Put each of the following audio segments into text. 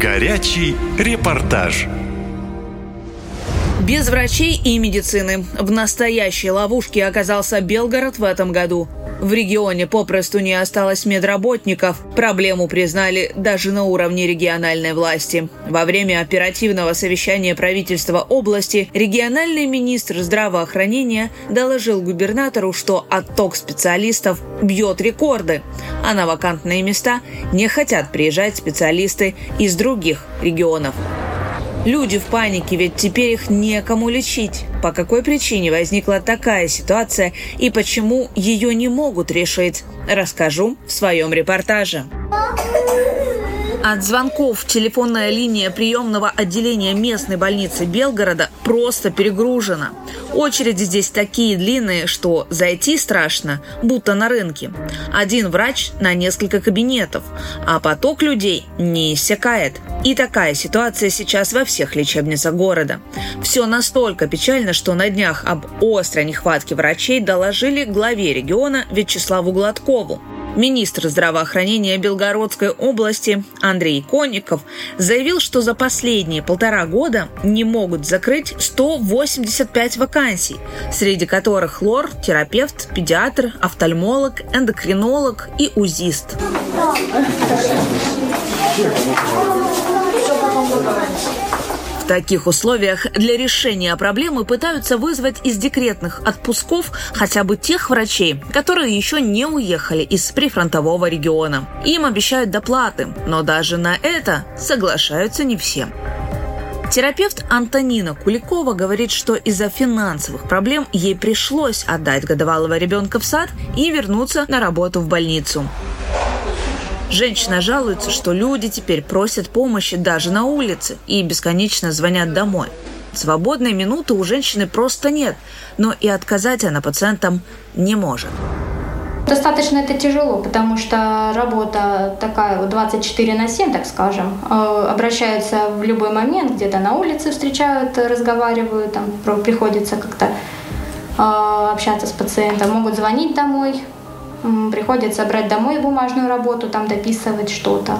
Горячий репортаж. Без врачей и медицины. В настоящей ловушке оказался Белгород в этом году. В регионе попросту не осталось медработников. Проблему признали даже на уровне региональной власти. Во время оперативного совещания правительства области региональный министр здравоохранения доложил губернатору, что отток специалистов бьет рекорды, а на вакантные места не хотят приезжать специалисты из других регионов. Люди в панике, ведь теперь их некому лечить. По какой причине возникла такая ситуация и почему ее не могут решить, расскажу в своем репортаже. От звонков телефонная линия приемного отделения местной больницы Белгорода просто перегружена. Очереди здесь такие длинные, что зайти страшно, будто на рынке. Один врач на несколько кабинетов, а поток людей не иссякает. И такая ситуация сейчас во всех лечебницах города. Все настолько печально, что на днях об острой нехватке врачей доложили главе региона Вячеславу Гладкову. Министр здравоохранения Белгородской области Андрей Конников заявил, что за последние полтора года не могут закрыть 185 вакансий, среди которых хлор, терапевт, педиатр, офтальмолог, эндокринолог и узист. В таких условиях для решения проблемы пытаются вызвать из декретных отпусков хотя бы тех врачей, которые еще не уехали из прифронтового региона. Им обещают доплаты, но даже на это соглашаются не все. Терапевт Антонина Куликова говорит, что из-за финансовых проблем ей пришлось отдать годовалого ребенка в сад и вернуться на работу в больницу. Женщина жалуется, что люди теперь просят помощи даже на улице и бесконечно звонят домой. Свободной минуты у женщины просто нет, но и отказать она пациентам не может. Достаточно это тяжело, потому что работа такая вот 24 на 7, так скажем. Э, обращаются в любой момент, где-то на улице встречают, разговаривают, там приходится как-то э, общаться с пациентом. Могут звонить домой, приходится брать домой бумажную работу, там дописывать что-то.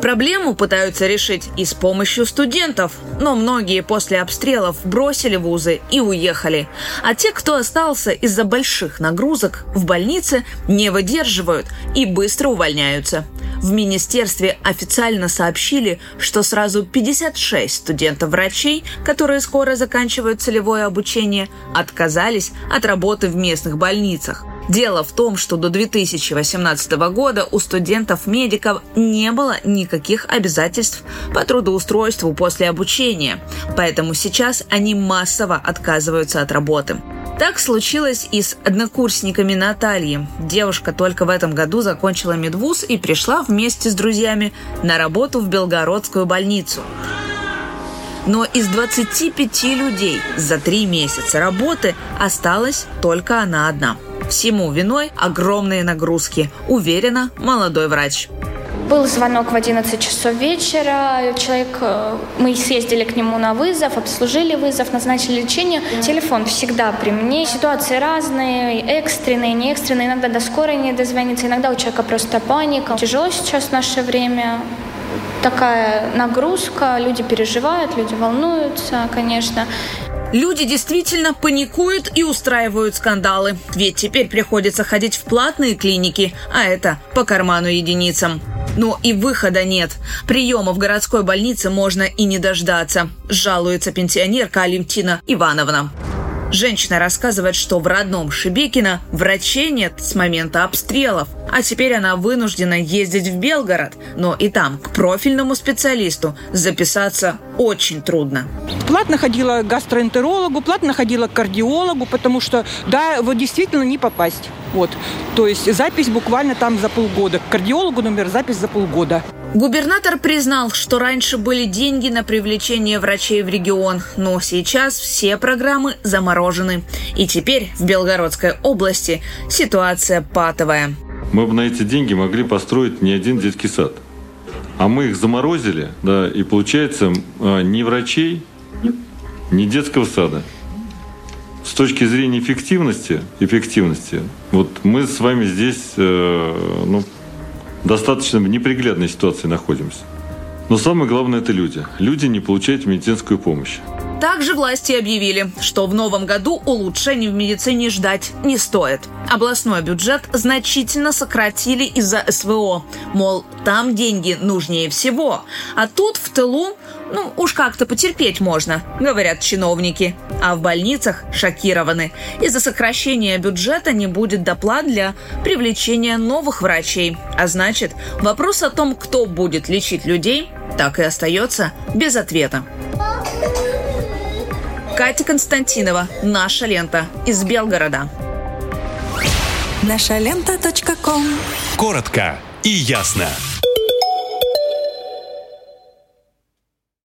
Проблему пытаются решить и с помощью студентов, но многие после обстрелов бросили вузы и уехали. А те, кто остался из-за больших нагрузок в больнице, не выдерживают и быстро увольняются. В министерстве официально сообщили, что сразу 56 студентов-врачей, которые скоро заканчивают целевое обучение, отказались от работы в местных больницах. Дело в том, что до 2018 года у студентов-медиков не было никаких обязательств по трудоустройству после обучения, поэтому сейчас они массово отказываются от работы. Так случилось и с однокурсниками Натальи. Девушка только в этом году закончила медвуз и пришла вместе с друзьями на работу в Белгородскую больницу. Но из 25 людей за три месяца работы осталась только она одна – Всему виной огромные нагрузки, уверена молодой врач. Был звонок в 11 часов вечера. Человек, э, мы съездили к нему на вызов, обслужили вызов, назначили лечение. Телефон всегда при мне. Ситуации разные, экстренные, не экстренные. Иногда до скорой не дозвониться, иногда у человека просто паника. Тяжело сейчас в наше время. Такая нагрузка, люди переживают, люди волнуются, конечно. Люди действительно паникуют и устраивают скандалы. Ведь теперь приходится ходить в платные клиники, а это по карману единицам. Но и выхода нет. Приема в городской больнице можно и не дождаться, жалуется пенсионерка Алимтина Ивановна. Женщина рассказывает, что в родном Шебекино врачей нет с момента обстрелов, а теперь она вынуждена ездить в Белгород, но и там к профильному специалисту записаться очень трудно. Платно ходила к гастроэнтерологу, платно ходила к кардиологу, потому что, да, вот действительно не попасть. Вот. То есть запись буквально там за полгода. К кардиологу, например, запись за полгода. Губернатор признал, что раньше были деньги на привлечение врачей в регион, но сейчас все программы заморожены. И теперь в Белгородской области ситуация патовая. Мы бы на эти деньги могли построить не один детский сад. А мы их заморозили, да, и получается а, ни врачей, ни детского сада. С точки зрения эффективности, эффективности, вот мы с вами здесь, э, ну, достаточно в неприглядной ситуации находимся. Но самое главное – это люди. Люди не получают медицинскую помощь. Также власти объявили, что в новом году улучшений в медицине ждать не стоит. Областной бюджет значительно сократили из-за СВО. Мол, там деньги нужнее всего. А тут в тылу, ну, уж как-то потерпеть можно, говорят чиновники. А в больницах шокированы. Из-за сокращения бюджета не будет доплат для привлечения новых врачей. А значит, вопрос о том, кто будет лечить людей, так и остается без ответа. Катя Константинова. Наша лента. Из Белгорода. Наша лента. Коротко и ясно.